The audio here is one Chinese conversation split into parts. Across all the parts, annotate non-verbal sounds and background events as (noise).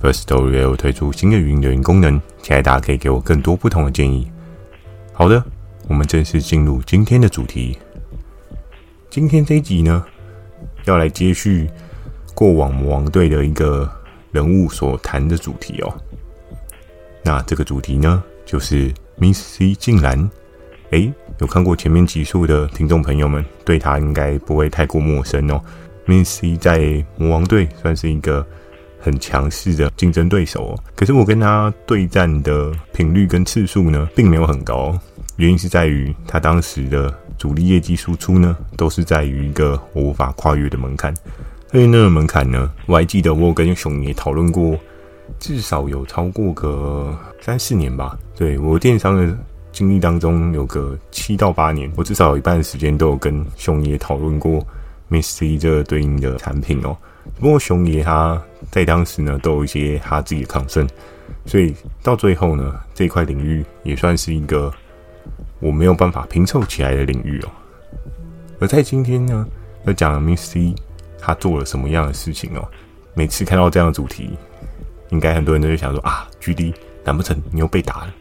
First Story 又推出新的语音留言功能，期待大家可以给我更多不同的建议。好的，我们正式进入今天的主题。今天这一集呢，要来接续过往魔王队的一个人物所谈的主题哦。那这个主题呢，就是 Miss C 静岚。诶，有看过前面集数的听众朋友们，对他应该不会太过陌生哦。Miss C 在魔王队算是一个。很强势的竞争对手哦，可是我跟他对战的频率跟次数呢，并没有很高。原因是在于他当时的主力业绩输出呢，都是在于一个我无法跨越的门槛。所以那个门槛呢，我还记得我跟熊爷讨论过，至少有超过个三四年吧。对，我电商的经历当中，有个七到八年，我至少有一半的时间都有跟熊爷讨论过 Miss C 这个对应的产品哦。不过熊爷他在当时呢，都有一些他自己的抗争，所以到最后呢，这块领域也算是一个我没有办法拼凑起来的领域哦。而在今天呢，要讲 Miss C 他做了什么样的事情哦？每次看到这样的主题，应该很多人都会想说啊，GD，难不成你又被打了？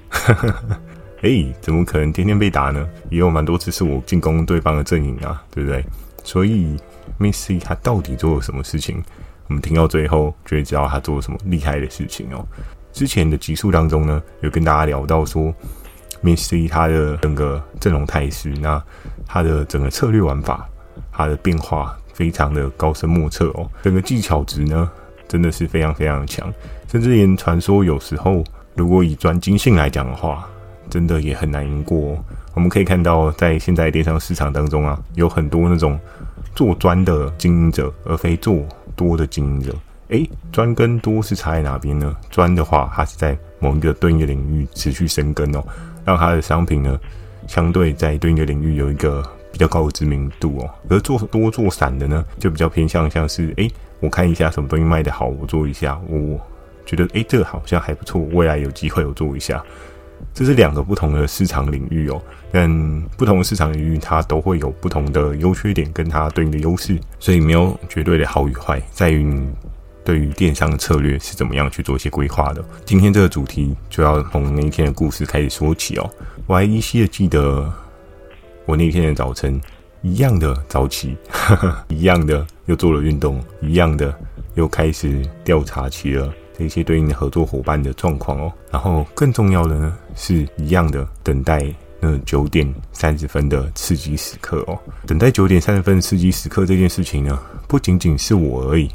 (laughs) 哎，怎么可能天天被打呢？也有蛮多次是我进攻对方的阵营啊，对不对？所以。Miss C 他到底做了什么事情？我们听到最后就会知道他做了什么厉害的事情哦。之前的集数当中呢，有跟大家聊到说，Miss C 他的整个阵容态势，那他的整个策略玩法，他的变化非常的高深莫测哦。整个技巧值呢，真的是非常非常的强，甚至连传说有时候如果以专精性来讲的话，真的也很难赢过哦。我们可以看到，在现在电商市场当中啊，有很多那种。做专的经营者，而非做多的经营者。诶，专跟多是差在哪边呢？专的话，它是在某一个对应的领域持续深耕哦，让它的商品呢，相对在对应的领域有一个比较高的知名度哦。而做多做散的呢，就比较偏向像是，诶，我看一下什么东西卖得好，我做一下，我觉得，诶，这个好像还不错，未来有机会我做一下。这是两个不同的市场领域哦，但不同的市场领域它都会有不同的优缺点跟它对应的优势，所以没有绝对的好与坏，在于你对于电商的策略是怎么样去做一些规划的。今天这个主题就要从那一天的故事开始说起哦。我还依稀的记得，我那天的早晨一样的早起，呵呵，一样的又做了运动，一样的又开始调查起了。这些对应的合作伙伴的状况哦，然后更重要的呢，是一样的等待那九点三十分的刺激时刻哦。等待九点三十分的刺激时刻这件事情呢，不仅仅是我而已，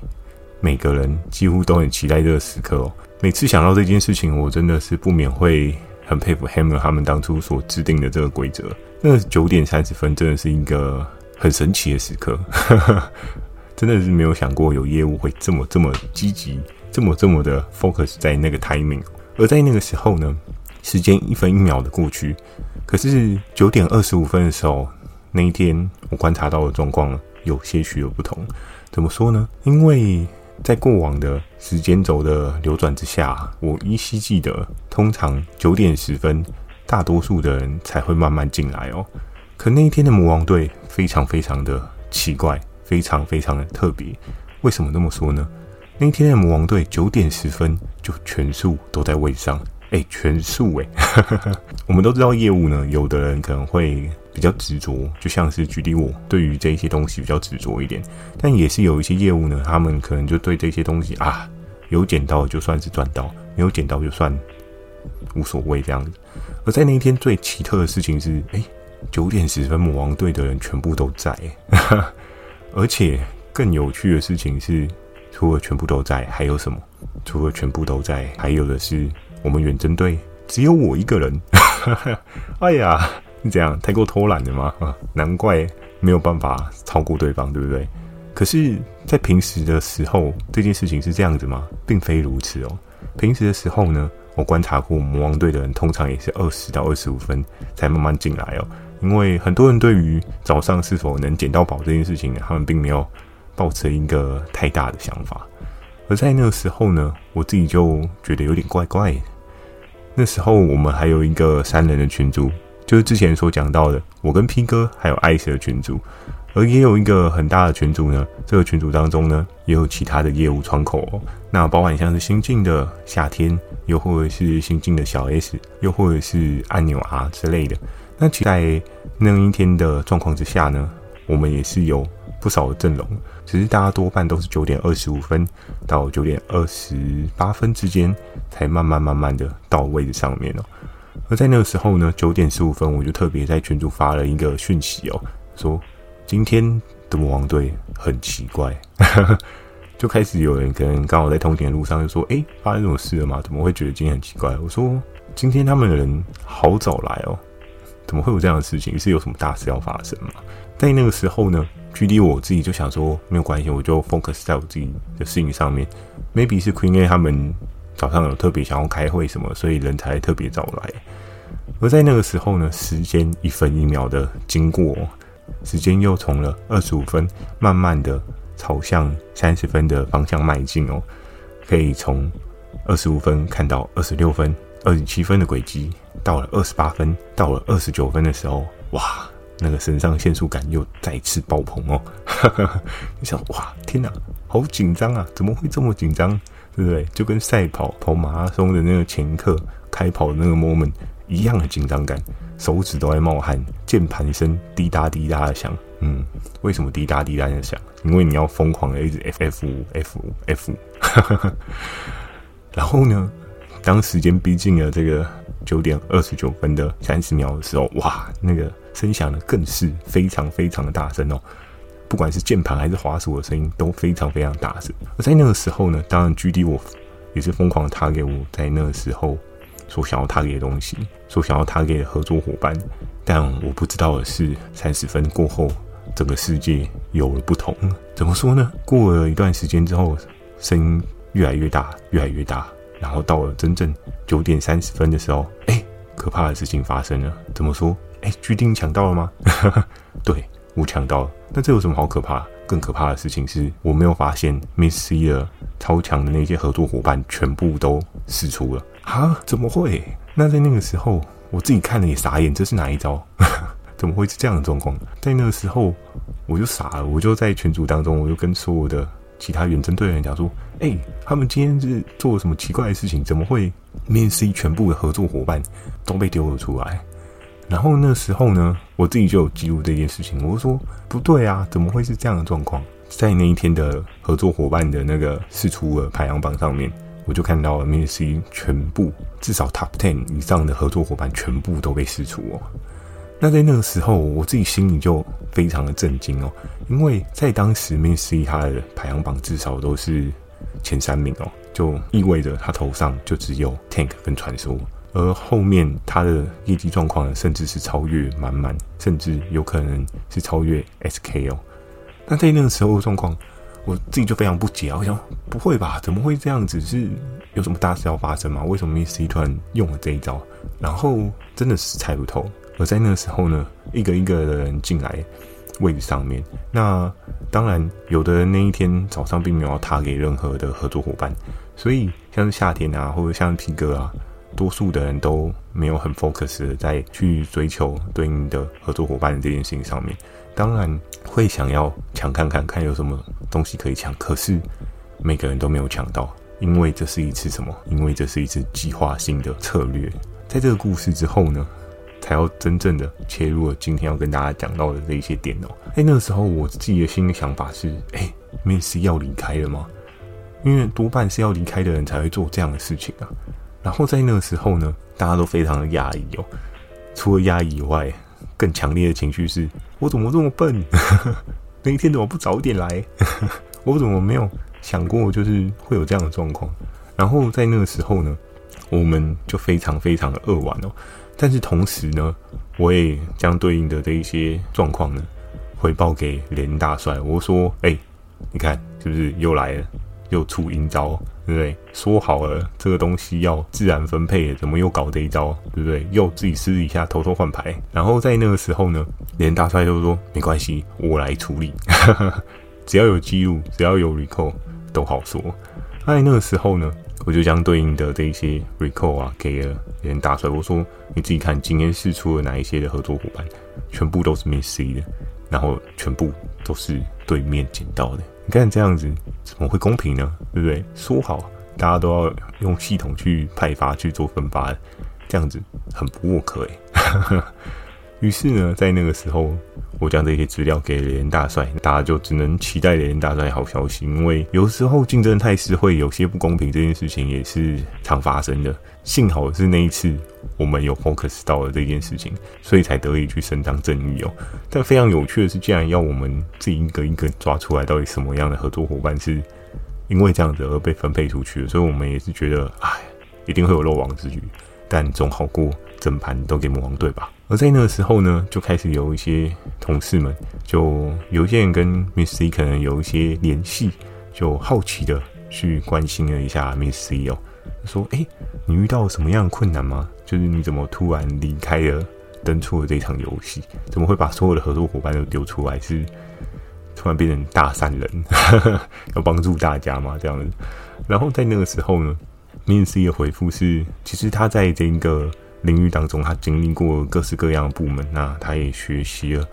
每个人几乎都很期待这个时刻哦。每次想到这件事情，我真的是不免会很佩服 Hammer 他们当初所制定的这个规则。那九点三十分真的是一个很神奇的时刻，(laughs) 真的是没有想过有业务会这么这么积极。这么这么的 focus 在那个 timing，而在那个时候呢，时间一分一秒的过去，可是九点二十五分的时候，那一天我观察到的状况有些许的不同。怎么说呢？因为在过往的时间轴的流转之下，我依稀记得，通常九点十分，大多数的人才会慢慢进来哦。可那一天的魔王队非常非常的奇怪，非常非常的特别。为什么这么说呢？那天的魔王队九点十分就全数都在位上，哎、全数哎、欸，(laughs) 我们都知道业务呢，有的人可能会比较执着，就像是举例我对于这一些东西比较执着一点，但也是有一些业务呢，他们可能就对这些东西啊，有捡到就算是赚到，没有捡到就算无所谓这样子。而在那一天最奇特的事情是，哎、欸，九点十分魔王队的人全部都在、欸，(laughs) 而且更有趣的事情是。除了全部都在，还有什么？除了全部都在，还有的是我们远征队只有我一个人。(laughs) 哎呀，你这样太过偷懒了吗？啊，难怪没有办法超过对方，对不对？可是在平时的时候，这件事情是这样子吗？并非如此哦。平时的时候呢，我观察过魔王队的人，通常也是二十到二十五分才慢慢进来哦。因为很多人对于早上是否能捡到宝这件事情，他们并没有抱持一个太大的想法。而在那个时候呢，我自己就觉得有点怪怪的。那时候我们还有一个三人的群组，就是之前所讲到的，我跟 P 哥还有艾斯的群组。而也有一个很大的群组呢，这个群组当中呢，也有其他的业务窗口哦。那包含像是新进的夏天，又或者是新进的小 S，又或者是按钮 R 之类的。那其在那一天的状况之下呢，我们也是有不少的阵容，只是大家多半都是九点二十五分到九点二十八分之间，才慢慢慢慢的到位置上面哦。而在那个时候呢，九点十五分，我就特别在群组发了一个讯息哦，说。今天的魔王队很奇怪，(laughs) 就开始有人可能刚好在通勤的路上就说：“哎、发生这种事了吗？怎么会觉得今天很奇怪？”我说：“今天他们的人好早来哦，怎么会有这样的事情？是有什么大事要发生吗？”在那个时候呢，距离我自己就想说没有关系，我就 focus 在我自己的事情上面。Maybe 是 Queen A 他们早上有特别想要开会什么，所以人才特别早来。而在那个时候呢，时间一分一秒的经过。时间又从了二十五分，慢慢的朝向三十分的方向迈进哦。可以从二十五分看到二十六分、二十七分的轨迹，到了二十八分，到了二十九分的时候，哇，那个肾上腺素感又再次爆棚哦。(laughs) 你想，哇，天哪，好紧张啊！怎么会这么紧张？对不对？就跟赛跑跑马拉松的那个前刻开跑的那个 moment 一样的紧张感。手指都在冒汗，键盘声滴答滴答的响。嗯，为什么滴答滴答的响？因为你要疯狂的一直 F F 五 F 五 F 五。然后呢，当时间逼近了这个九点二十九分的三十秒的时候，哇，那个声响呢更是非常非常的大声哦。不管是键盘还是滑鼠的声音都非常非常大声。而在那个时候呢，当然 GD 我也是疯狂的 target 我在那个时候。所想要他给的东西，所想要他给的合作伙伴，但我不知道的是，三十分过后，整个世界有了不同。怎么说呢？过了一段时间之后，声音越来越大，越来越大，然后到了真正九点三十分的时候，哎，可怕的事情发生了。怎么说？哎，巨丁抢到了吗？(laughs) 对，我抢到了。那这有什么好可怕？更可怕的事情是我没有发现，Miss C 的超强的那些合作伙伴全部都释出了。啊？怎么会？那在那个时候，我自己看了也傻眼，这是哪一招？(laughs) 怎么会是这样的状况？在那个时候，我就傻了，我就在群组当中，我就跟所有的其他远征队员讲说：“哎、他们今天是做了什么奇怪的事情？怎么会 Miss C 全部的合作伙伴都被丢了出来？”然后那时候呢，我自己就有记录这件事情，我就说：“不对啊，怎么会是这样的状况？”在那一天的合作伙伴的那个试出的排行榜上面。我就看到了 MSC 全部至少 Top Ten 以上的合作伙伴全部都被试出哦。那在那个时候，我自己心里就非常的震惊哦，因为在当时 MSC 他的排行榜至少都是前三名哦，就意味着他头上就只有 Tank 跟传说，而后面他的业绩状况，甚至是超越满满，甚至有可能是超越 SK 哦。那在那个时候的状况。我自己就非常不解啊！我想，不会吧？怎么会这样子？是有什么大事要发生吗？为什么 Miss C 突然用了这一招？然后真的是猜不透。而在那个时候呢，一个一个的人进来位置上面。那当然，有的那一天早上并没有要他给任何的合作伙伴，所以像是夏天啊，或者像皮哥啊，多数的人都没有很 focus 的在去追求对应的合作伙伴这件事情上面。当然会想要抢看看看有什么东西可以抢，可是每个人都没有抢到，因为这是一次什么？因为这是一次计划性的策略。在这个故事之后呢，才要真正的切入了今天要跟大家讲到的这一些点哦。哎，那个时候我自己的心里想法是：哎面试要离开了吗？因为多半是要离开的人才会做这样的事情啊。然后在那个时候呢，大家都非常的压抑哦。除了压抑以外，更强烈的情绪是。我怎么这么笨？(laughs) 那一天怎么不早点来？(laughs) 我怎么没有想过就是会有这样的状况？然后在那个时候呢，我们就非常非常的扼腕哦。但是同时呢，我也将对应的这一些状况呢，回报给连大帅。我说：“哎、你看是不是又来了？又出阴招，对不对？说好了这个东西要自然分配，怎么又搞这一招，对不对？又自己私底下偷偷换牌，然后在那个时候呢，连大帅都说没关系，我来处理，(laughs) 只要有记录，只要有 recall 都好说。在那个时候呢，我就将对应的这一些 recall 啊给了连大帅，我说你自己看今天是出了哪一些的合作伙伴，全部都是 Miss C 的，然后全部都是对面捡到的。你看这样子怎么会公平呢？对不对？说好大家都要用系统去派发去做分发，这样子很不 work 哎。(laughs) 于是呢，在那个时候，我将这些资料给雷恩大帅，大家就只能期待雷恩大帅好消息。因为有时候竞争态势会有些不公平，这件事情也是常发生的。幸好是那一次。我们有 focus 到了这件事情，所以才得以去伸张正义哦。但非常有趣的是，既然要我们这一个一个抓出来，到底什么样的合作伙伴是因为这样子而被分配出去的，所以我们也是觉得，哎，一定会有漏网之鱼，但总好过整盘都给魔王队吧。而在那个时候呢，就开始有一些同事们，就有一些人跟 Miss C 可能有一些联系，就好奇的去关心了一下 Miss C 哦。说：“哎，你遇到什么样的困难吗？就是你怎么突然离开了，登出了这场游戏？怎么会把所有的合作伙伴都丢出来？是突然变成大善人，(laughs) 要帮助大家吗？这样子。然后在那个时候呢，Miss C 的回复是：其实他在这个领域当中，他经历过各式各样的部门，那他也学习了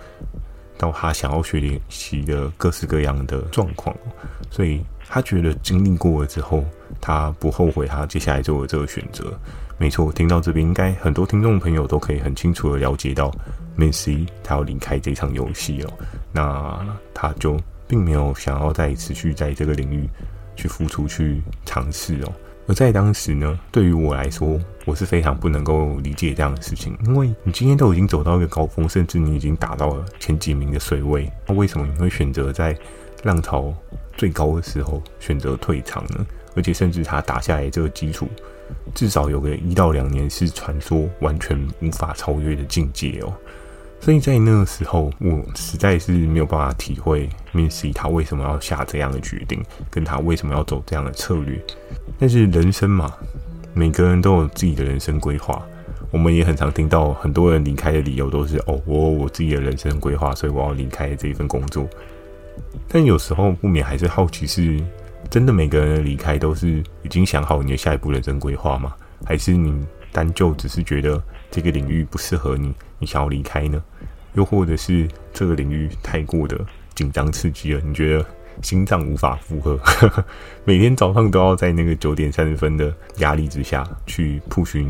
到他想要学习的各式各样的状况，所以。”他觉得经历过了之后，他不后悔他接下来做的这个选择。没错，听到这边，应该很多听众朋友都可以很清楚的了解到，Miss C 他要离开这场游戏了。那他就并没有想要再持续在这个领域去付出、去尝试哦。而在当时呢，对于我来说，我是非常不能够理解这样的事情，因为你今天都已经走到一个高峰，甚至你已经达到了前几名的水位，那为什么你会选择在浪潮最高的时候选择退场呢，而且甚至他打下来这个基础，至少有个一到两年是传说完全无法超越的境界哦。所以在那个时候，我实在是没有办法体会 Miss C 他为什么要下这样的决定，跟他为什么要走这样的策略。但是人生嘛，每个人都有自己的人生规划。我们也很常听到很多人离开的理由都是：哦，我有我自己的人生规划，所以我要离开这一份工作。但有时候不免还是好奇，是真的每个人的离开都是已经想好你的下一步人生规划吗？还是你单就只是觉得这个领域不适合你，你想要离开呢？又或者是这个领域太过的紧张刺激了，你觉得心脏无法负荷，(laughs) 每天早上都要在那个九点三十分的压力之下去 push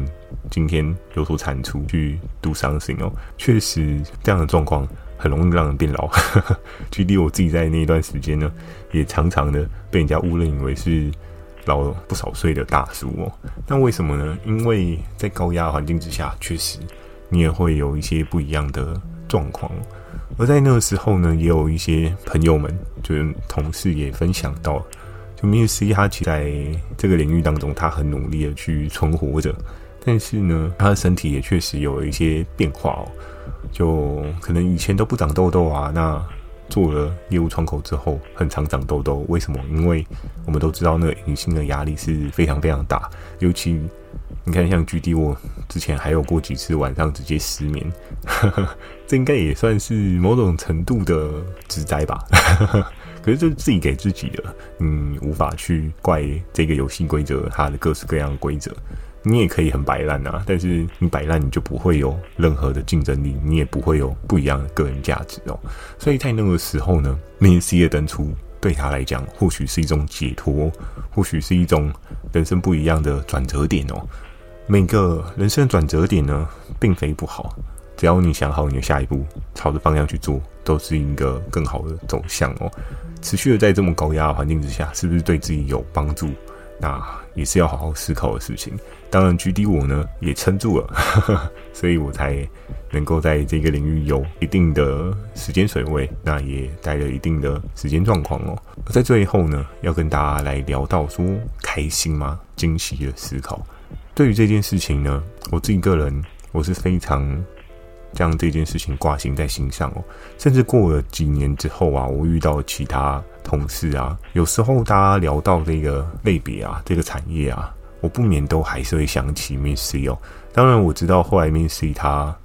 今天有所产出，去 do something 哦，确实这样的状况。很容易让人变老，(laughs) 距离我自己在那一段时间呢，也常常的被人家误认为是老了不少岁的大叔哦。那为什么呢？因为在高压环境之下，确实你也会有一些不一样的状况。而在那个时候呢，也有一些朋友们，就是同事也分享到，就 Miss C 他其实在这个领域当中，他很努力的去存活着，但是呢，他的身体也确实有一些变化哦。就可能以前都不长痘痘啊，那做了业务窗口之后，很常长痘痘。为什么？因为我们都知道那个隐性的压力是非常非常大，尤其你看像 GD，我之前还有过几次晚上直接失眠，这应该也算是某种程度的自灾吧。(laughs) 可是这是自己给自己的，你无法去怪这个游戏规则，它的各式各样的规则。你也可以很摆烂啊，但是你摆烂，你就不会有任何的竞争力，你也不会有不一样的个人价值哦。所以在那个时候呢，Min C 的登出对他来讲，或许是一种解脱，或许是一种人生不一样的转折点哦。每个人生的转折点呢，并非不好，只要你想好你的下一步，朝着方向去做，都是一个更好的走向哦。持续的在这么高压的环境之下，是不是对自己有帮助？那也是要好好思考的事情。当然，GD 我呢也撑住了，(laughs) 所以我才能够在这个领域有一定的时间水位，那也带了一定的时间状况哦。在最后呢，要跟大家来聊到说开心吗？惊喜的思考。对于这件事情呢，我自己个人我是非常将这件事情挂心在心上哦。甚至过了几年之后啊，我遇到其他同事啊，有时候大家聊到这个类别啊，这个产业啊，我不免都还是会想起 Miss C 哦。当然我知道后来 Miss C 他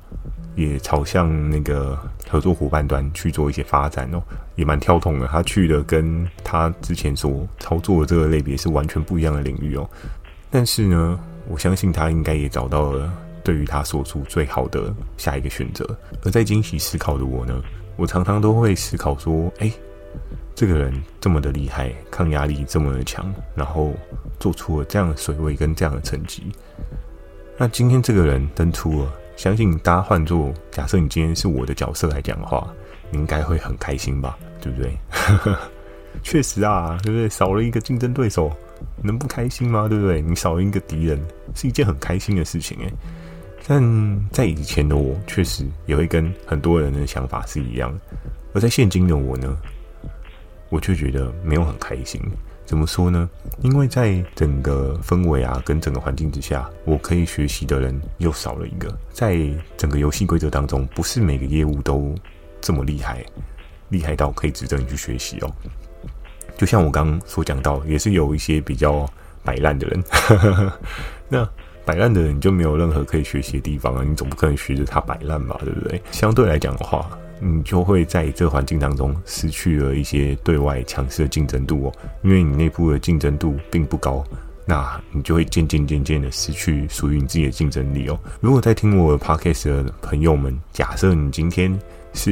也朝向那个合作伙伴端去做一些发展哦，也蛮跳动的。他去的跟他之前所操作的这个类别是完全不一样的领域哦。但是呢，我相信他应该也找到了对于他所处最好的下一个选择。而在惊喜思考的我呢，我常常都会思考说：哎，这个人这么的厉害，抗压力这么的强，然后做出了这样的水位跟这样的成绩。那今天这个人登出了。相信大家换做假设，你今天是我的角色来讲的话，你应该会很开心吧？对不对？(laughs) 确实啊，对不对？少了一个竞争对手，能不开心吗？对不对？你少一个敌人，是一件很开心的事情诶。但在以前的我，确实也会跟很多人的想法是一样，而在现今的我呢，我却觉得没有很开心。怎么说呢？因为在整个氛围啊，跟整个环境之下，我可以学习的人又少了一个。在整个游戏规则当中，不是每个业务都这么厉害，厉害到可以值得你去学习哦。就像我刚刚所讲到，也是有一些比较摆烂的人。(laughs) 那摆烂的人，就没有任何可以学习的地方啊！你总不可能学着他摆烂吧？对不对？相对来讲的话。你就会在这个环境当中失去了一些对外强势的竞争度哦，因为你内部的竞争度并不高，那你就会渐渐渐渐的失去属于你自己的竞争力哦。如果在听我的 podcast 的朋友们，假设你今天是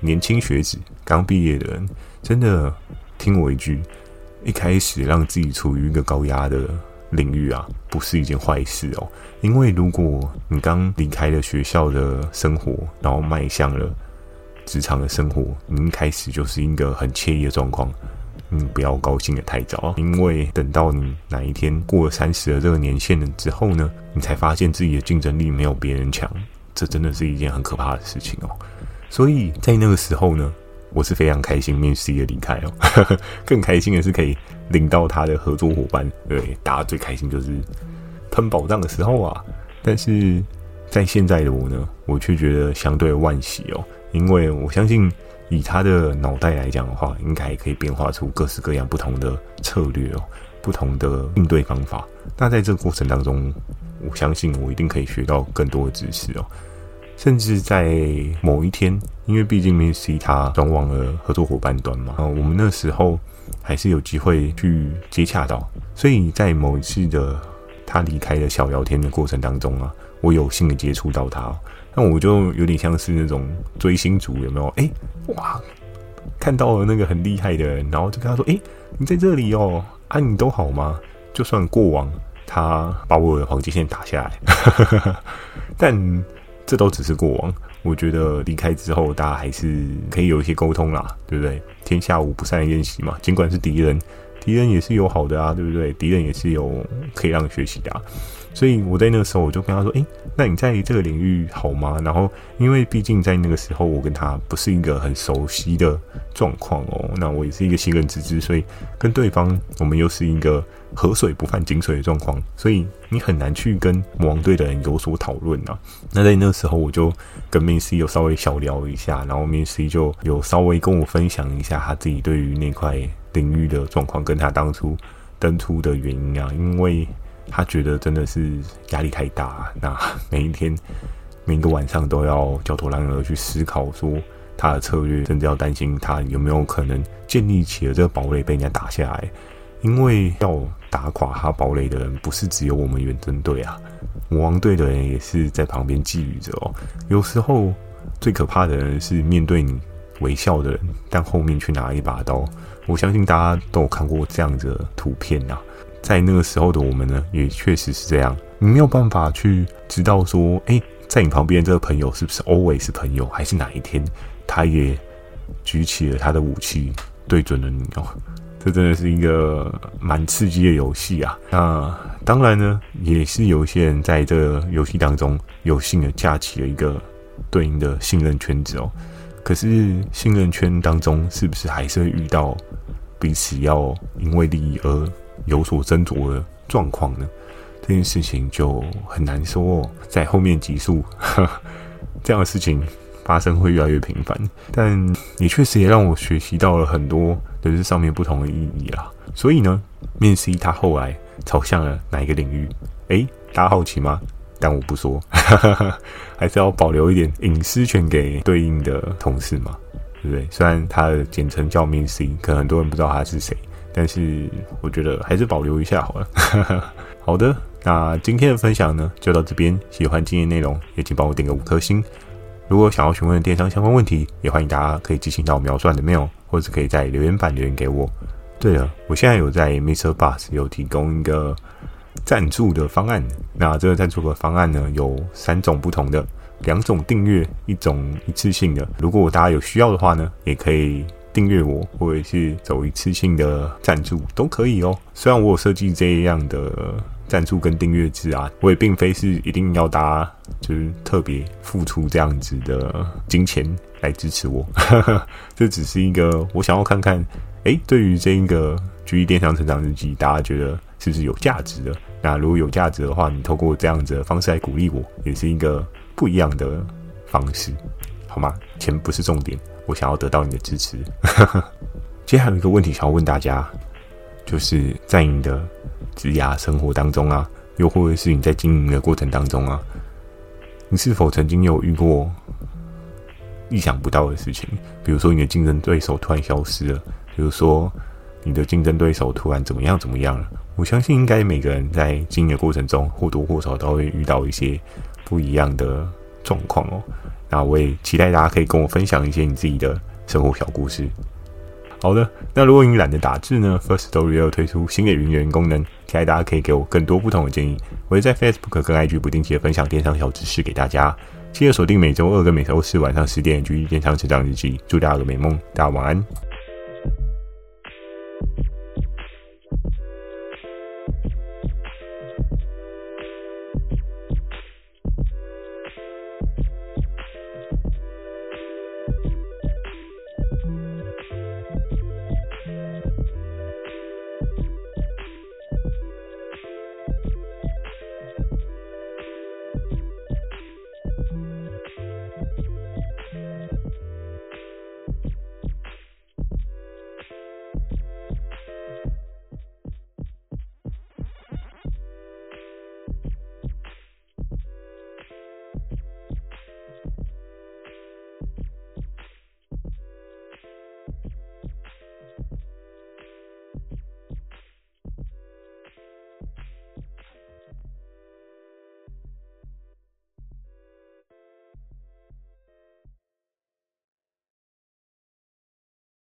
年轻学子，刚毕业的人，真的听我一句，一开始让自己处于一个高压的领域啊，不是一件坏事哦。因为如果你刚离开了学校的生活，然后迈向了职场的生活，你一开始就是一个很惬意的状况，你不要高兴得太早，因为等到你哪一天过了三十的这个年限了之后呢，你才发现自己的竞争力没有别人强，这真的是一件很可怕的事情哦。所以在那个时候呢，我是非常开心 MIN-3 的离开哦，(laughs) 更开心的是可以领到他的合作伙伴，对，大家最开心就是喷宝藏的时候啊。但是在现在的我呢，我却觉得相对万喜哦。因为我相信，以他的脑袋来讲的话，应该可以变化出各式各样不同的策略哦，不同的应对方法。那在这个过程当中，我相信我一定可以学到更多的知识哦。甚至在某一天，因为毕竟 MC 他转往了合作伙伴端嘛，啊，我们那时候还是有机会去接洽到。所以在某一次的他离开的小聊天的过程当中啊，我有幸的接触到他。那我就有点像是那种追星族，有没有？哎，哇，看到了那个很厉害的人，然后就跟他说：“哎，你在这里哦，啊，你都好吗？”就算过往他把我的黄金线打下来，(laughs) 但这都只是过往。我觉得离开之后，大家还是可以有一些沟通啦，对不对？天下无不散的宴席嘛，尽管是敌人，敌人也是有好的啊，对不对？敌人也是有可以让你学习的啊。所以我在那个时候，我就跟他说：“诶，那你在这个领域好吗？”然后，因为毕竟在那个时候，我跟他不是一个很熟悉的状况哦。那我也是一个新人之资，所以跟对方我们又是一个河水不犯井水的状况，所以你很难去跟魔王队的人有所讨论啊。那在那个时候，我就跟 mc 有稍微小聊一下，然后 mc 就有稍微跟我分享一下他自己对于那块领域的状况，跟他当初登出的原因啊，因为。他觉得真的是压力太大，那 (laughs) 每一天、每一个晚上都要焦头烂额去思考，说他的策略，甚至要担心他有没有可能建立起了这个堡垒被人家打下来。因为要打垮他堡垒的人，不是只有我们远征队啊，魔王队的人也是在旁边觊觎着哦。有时候最可怕的人是面对你微笑的人，但后面却拿一把刀。我相信大家都有看过这样子的图片啊。在那个时候的我们呢，也确实是这样。你没有办法去知道说，哎，在你旁边这个朋友是不是 always 朋友，还是哪一天他也举起了他的武器对准了你哦？这真的是一个蛮刺激的游戏啊！那当然呢，也是有一些人在这个游戏当中有幸的架起了一个对应的信任圈子哦。可是信任圈当中，是不是还是会遇到彼此要因为利益而有所斟酌的状况呢，这件事情就很难说哦。在后面集数，(laughs) 这样的事情发生会越来越频繁，但也确实也让我学习到了很多，就是上面不同的意义啦。所以呢面试他后来朝向了哪一个领域？诶，大家好奇吗？但我不说，(laughs) 还是要保留一点隐私权给对应的同事嘛，对不对？虽然他的简称叫面试可能很多人不知道他是谁，但是我觉得还是保留一下好了。(laughs) 好的，那今天的分享呢，就到这边。喜欢今天内容，也请帮我点个五颗星。如果想要询问电商相关问题，也欢迎大家可以寄信到描述栏的 mail，或者可以在留言板留言给我。对了，我现在有在 MixerBox 有提供一个赞助的方案。那这个赞助的方案呢，有三种不同的，两种订阅，一种一次性的。如果大家有需要的话呢，也可以订阅我，或者是走一次性的赞助都可以哦。虽然我有设计这样的。赞助跟订阅制啊，我也并非是一定要大家就是特别付出这样子的金钱来支持我，(laughs) 这只是一个我想要看看，哎，对于这一个 GD 电商成长日记，大家觉得是不是有价值的？那如果有价值的话，你透过这样子的方式来鼓励我，也是一个不一样的方式，好吗？钱不是重点，我想要得到你的支持。接下来有一个问题想要问大家，就是在你的。职涯生活当中啊，又或者是你在经营的过程当中啊，你是否曾经有遇过意想不到的事情？比如说你的竞争对手突然消失了，比如说你的竞争对手突然怎么样怎么样了？我相信应该每个人在经营的过程中或多或少都会遇到一些不一样的状况哦。那我也期待大家可以跟我分享一些你自己的生活小故事。好的，那如果你懒得打字呢，First Story 又推出新的语音功能，期待大家可以给我更多不同的建议。我会在 Facebook 跟 IG 不定期的分享电商小知识给大家，记得锁定每周二跟每周四晚上十点的《GD 电商成长日记》，祝大家有个美梦，大家晚安。